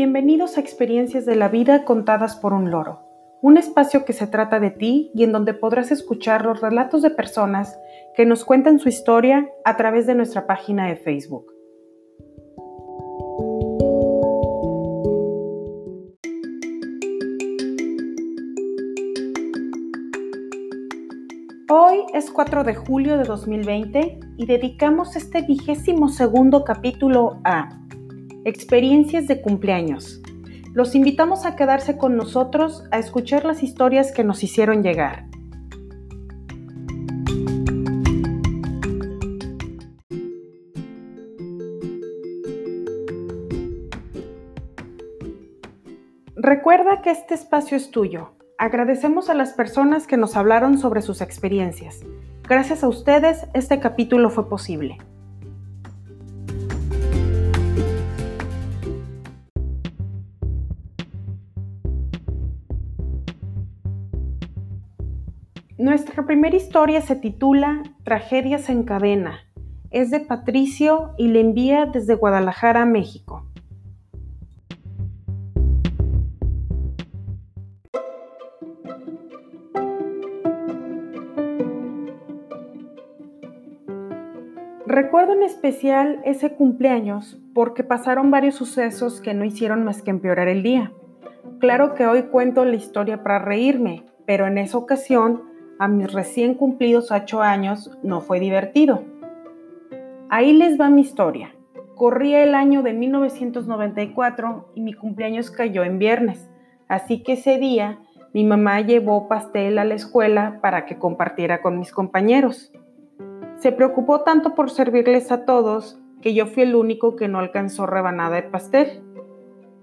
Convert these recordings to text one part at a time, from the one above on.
Bienvenidos a Experiencias de la Vida contadas por un loro, un espacio que se trata de ti y en donde podrás escuchar los relatos de personas que nos cuentan su historia a través de nuestra página de Facebook. Hoy es 4 de julio de 2020 y dedicamos este vigésimo segundo capítulo a experiencias de cumpleaños. Los invitamos a quedarse con nosotros a escuchar las historias que nos hicieron llegar. Recuerda que este espacio es tuyo. Agradecemos a las personas que nos hablaron sobre sus experiencias. Gracias a ustedes, este capítulo fue posible. Nuestra primera historia se titula Tragedias en cadena. Es de Patricio y le envía desde Guadalajara, México. Recuerdo en especial ese cumpleaños porque pasaron varios sucesos que no hicieron más que empeorar el día. Claro que hoy cuento la historia para reírme, pero en esa ocasión a mis recién cumplidos ocho años no fue divertido. Ahí les va mi historia. Corría el año de 1994 y mi cumpleaños cayó en viernes, así que ese día mi mamá llevó pastel a la escuela para que compartiera con mis compañeros. Se preocupó tanto por servirles a todos que yo fui el único que no alcanzó rebanada de pastel.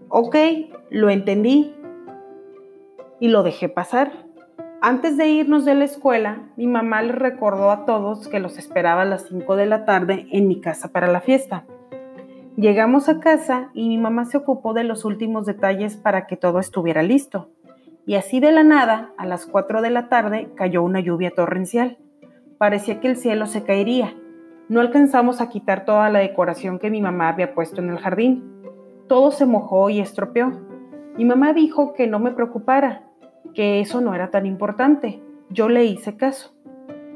Ok, lo entendí y lo dejé pasar. Antes de irnos de la escuela, mi mamá le recordó a todos que los esperaba a las 5 de la tarde en mi casa para la fiesta. Llegamos a casa y mi mamá se ocupó de los últimos detalles para que todo estuviera listo. Y así de la nada, a las 4 de la tarde, cayó una lluvia torrencial. Parecía que el cielo se caería. No alcanzamos a quitar toda la decoración que mi mamá había puesto en el jardín. Todo se mojó y estropeó. Mi mamá dijo que no me preocupara, que eso no era tan importante. Yo le hice caso.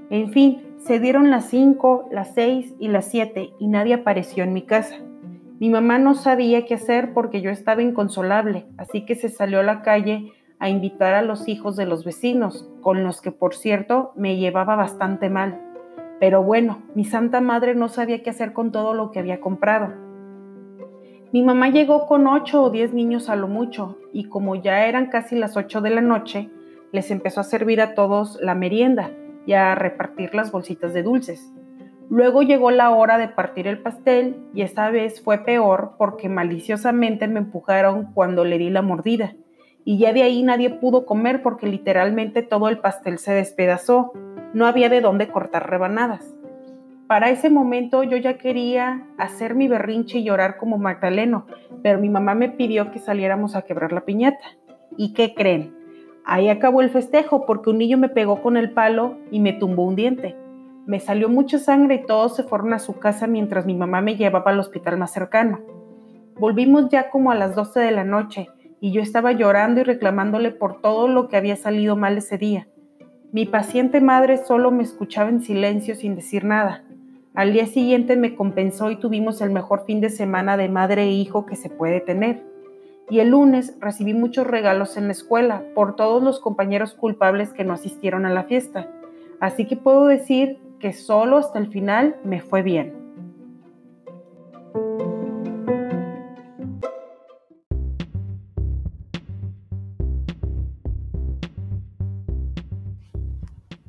En fin, se dieron las 5, las 6 y las 7 y nadie apareció en mi casa. Mi mamá no sabía qué hacer porque yo estaba inconsolable, así que se salió a la calle a invitar a los hijos de los vecinos, con los que por cierto me llevaba bastante mal. Pero bueno, mi santa madre no sabía qué hacer con todo lo que había comprado. Mi mamá llegó con ocho o diez niños a lo mucho, y como ya eran casi las ocho de la noche, les empezó a servir a todos la merienda y a repartir las bolsitas de dulces. Luego llegó la hora de partir el pastel y esta vez fue peor porque maliciosamente me empujaron cuando le di la mordida. Y ya de ahí nadie pudo comer porque literalmente todo el pastel se despedazó. No había de dónde cortar rebanadas. Para ese momento yo ya quería hacer mi berrinche y llorar como Magdaleno, pero mi mamá me pidió que saliéramos a quebrar la piñata. ¿Y qué creen? Ahí acabó el festejo porque un niño me pegó con el palo y me tumbó un diente. Me salió mucha sangre y todos se fueron a su casa mientras mi mamá me llevaba al hospital más cercano. Volvimos ya como a las 12 de la noche y yo estaba llorando y reclamándole por todo lo que había salido mal ese día. Mi paciente madre solo me escuchaba en silencio sin decir nada. Al día siguiente me compensó y tuvimos el mejor fin de semana de madre e hijo que se puede tener. Y el lunes recibí muchos regalos en la escuela por todos los compañeros culpables que no asistieron a la fiesta. Así que puedo decir que solo hasta el final me fue bien.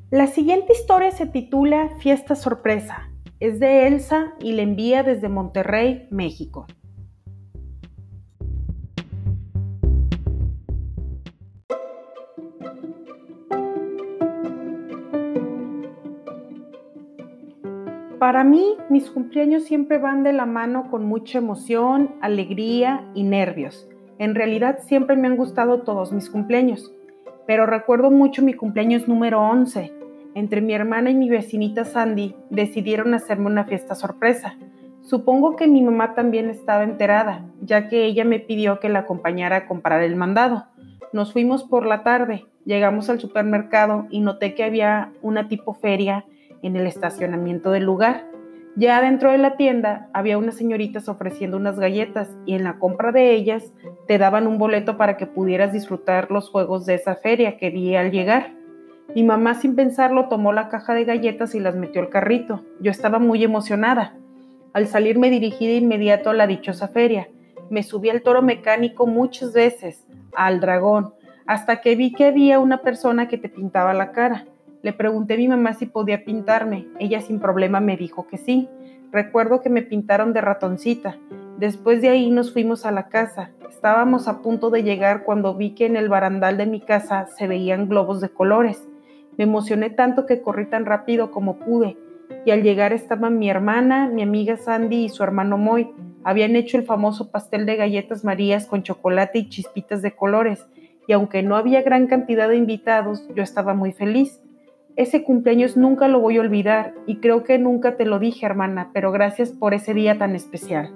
La siguiente historia se titula Fiesta Sorpresa es de Elsa y le envía desde Monterrey, México. Para mí, mis cumpleaños siempre van de la mano con mucha emoción, alegría y nervios. En realidad siempre me han gustado todos mis cumpleaños, pero recuerdo mucho mi cumpleaños número 11, entre mi hermana y mi vecinita Sandy decidieron hacerme una fiesta sorpresa. Supongo que mi mamá también estaba enterada, ya que ella me pidió que la acompañara a comprar el mandado. Nos fuimos por la tarde, llegamos al supermercado y noté que había una tipo feria en el estacionamiento del lugar. Ya dentro de la tienda había unas señoritas ofreciendo unas galletas y en la compra de ellas te daban un boleto para que pudieras disfrutar los juegos de esa feria que vi al llegar. Mi mamá sin pensarlo tomó la caja de galletas y las metió al carrito. Yo estaba muy emocionada. Al salir me dirigí de inmediato a la dichosa feria. Me subí al toro mecánico muchas veces, al dragón, hasta que vi que había una persona que te pintaba la cara. Le pregunté a mi mamá si podía pintarme. Ella sin problema me dijo que sí. Recuerdo que me pintaron de ratoncita. Después de ahí nos fuimos a la casa. Estábamos a punto de llegar cuando vi que en el barandal de mi casa se veían globos de colores. Me emocioné tanto que corrí tan rápido como pude. Y al llegar estaban mi hermana, mi amiga Sandy y su hermano Moy. Habían hecho el famoso pastel de galletas marías con chocolate y chispitas de colores. Y aunque no había gran cantidad de invitados, yo estaba muy feliz. Ese cumpleaños nunca lo voy a olvidar y creo que nunca te lo dije, hermana, pero gracias por ese día tan especial.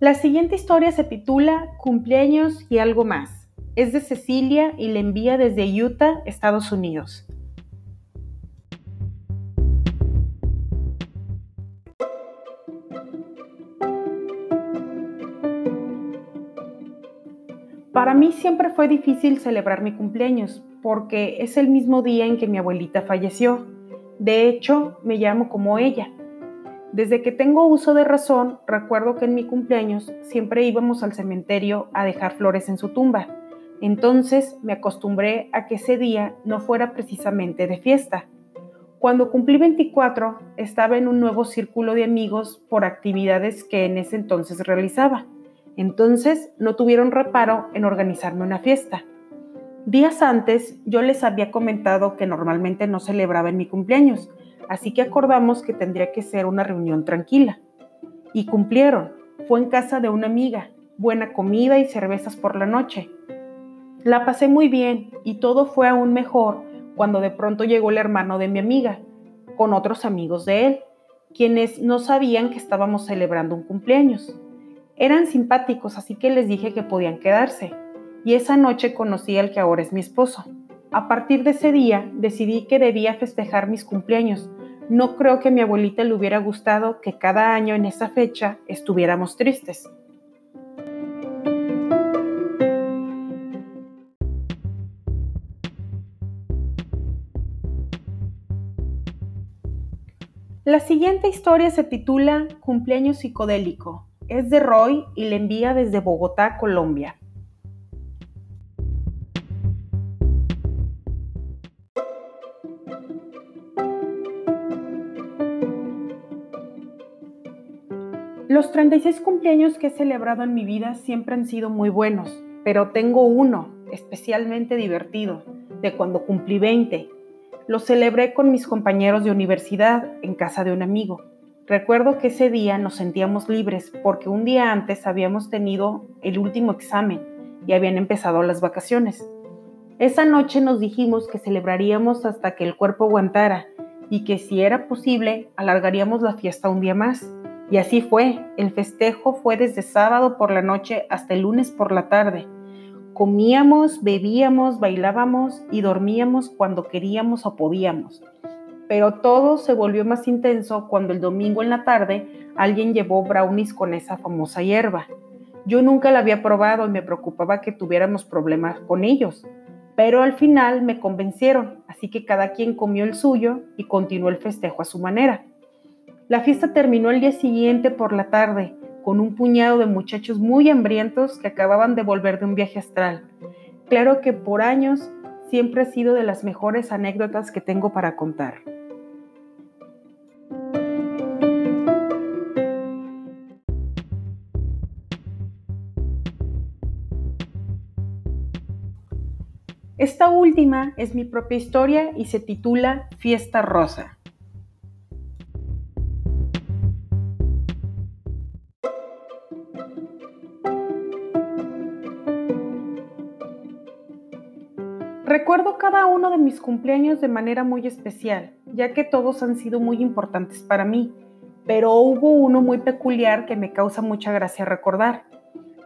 La siguiente historia se titula Cumpleaños y algo más. Es de Cecilia y la envía desde Utah, Estados Unidos. Para mí siempre fue difícil celebrar mi cumpleaños porque es el mismo día en que mi abuelita falleció. De hecho, me llamo como ella. Desde que tengo uso de razón, recuerdo que en mi cumpleaños siempre íbamos al cementerio a dejar flores en su tumba. Entonces me acostumbré a que ese día no fuera precisamente de fiesta. Cuando cumplí 24, estaba en un nuevo círculo de amigos por actividades que en ese entonces realizaba. Entonces no tuvieron reparo en organizarme una fiesta. Días antes yo les había comentado que normalmente no celebraba en mi cumpleaños, así que acordamos que tendría que ser una reunión tranquila. Y cumplieron. Fue en casa de una amiga, buena comida y cervezas por la noche. La pasé muy bien y todo fue aún mejor cuando de pronto llegó el hermano de mi amiga, con otros amigos de él, quienes no sabían que estábamos celebrando un cumpleaños. Eran simpáticos, así que les dije que podían quedarse. Y esa noche conocí al que ahora es mi esposo. A partir de ese día decidí que debía festejar mis cumpleaños. No creo que a mi abuelita le hubiera gustado que cada año en esa fecha estuviéramos tristes. La siguiente historia se titula Cumpleaños psicodélico es de Roy y le envía desde Bogotá, Colombia. Los 36 cumpleaños que he celebrado en mi vida siempre han sido muy buenos, pero tengo uno especialmente divertido, de cuando cumplí 20. Lo celebré con mis compañeros de universidad en casa de un amigo. Recuerdo que ese día nos sentíamos libres porque un día antes habíamos tenido el último examen y habían empezado las vacaciones. Esa noche nos dijimos que celebraríamos hasta que el cuerpo aguantara y que si era posible alargaríamos la fiesta un día más. Y así fue, el festejo fue desde sábado por la noche hasta el lunes por la tarde. Comíamos, bebíamos, bailábamos y dormíamos cuando queríamos o podíamos pero todo se volvió más intenso cuando el domingo en la tarde alguien llevó brownies con esa famosa hierba. Yo nunca la había probado y me preocupaba que tuviéramos problemas con ellos, pero al final me convencieron, así que cada quien comió el suyo y continuó el festejo a su manera. La fiesta terminó el día siguiente por la tarde con un puñado de muchachos muy hambrientos que acababan de volver de un viaje astral. Claro que por años siempre ha sido de las mejores anécdotas que tengo para contar. Esta última es mi propia historia y se titula Fiesta Rosa. De mis cumpleaños de manera muy especial, ya que todos han sido muy importantes para mí, pero hubo uno muy peculiar que me causa mucha gracia recordar.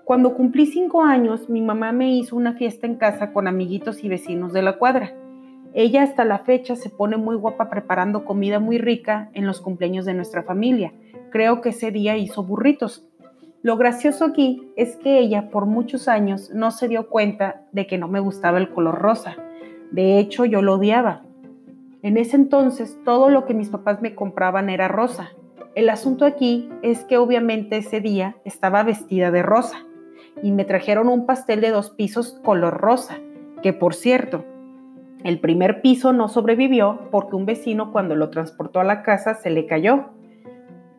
Cuando cumplí cinco años, mi mamá me hizo una fiesta en casa con amiguitos y vecinos de la cuadra. Ella hasta la fecha se pone muy guapa preparando comida muy rica en los cumpleaños de nuestra familia. Creo que ese día hizo burritos. Lo gracioso aquí es que ella por muchos años no se dio cuenta de que no me gustaba el color rosa. De hecho, yo lo odiaba. En ese entonces todo lo que mis papás me compraban era rosa. El asunto aquí es que obviamente ese día estaba vestida de rosa y me trajeron un pastel de dos pisos color rosa, que por cierto, el primer piso no sobrevivió porque un vecino cuando lo transportó a la casa se le cayó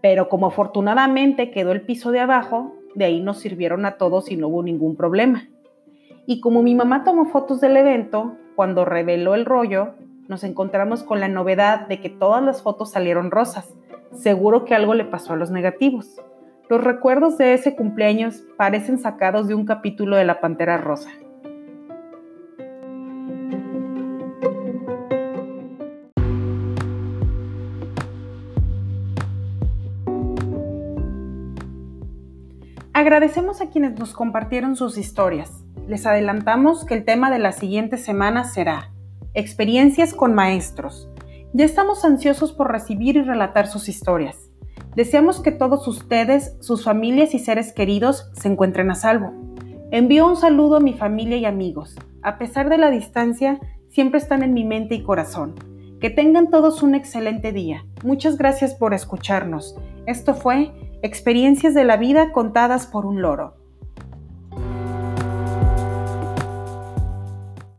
pero como afortunadamente quedó el piso de abajo, de ahí nos sirvieron a todos y no hubo ningún problema. Y como mi mamá tomó fotos del evento, cuando reveló el rollo, nos encontramos con la novedad de que todas las fotos salieron rosas. Seguro que algo le pasó a los negativos. Los recuerdos de ese cumpleaños parecen sacados de un capítulo de La Pantera Rosa. Agradecemos a quienes nos compartieron sus historias. Les adelantamos que el tema de la siguiente semana será Experiencias con maestros. Ya estamos ansiosos por recibir y relatar sus historias. Deseamos que todos ustedes, sus familias y seres queridos se encuentren a salvo. Envío un saludo a mi familia y amigos. A pesar de la distancia, siempre están en mi mente y corazón. Que tengan todos un excelente día. Muchas gracias por escucharnos. Esto fue Experiencias de la vida contadas por un loro.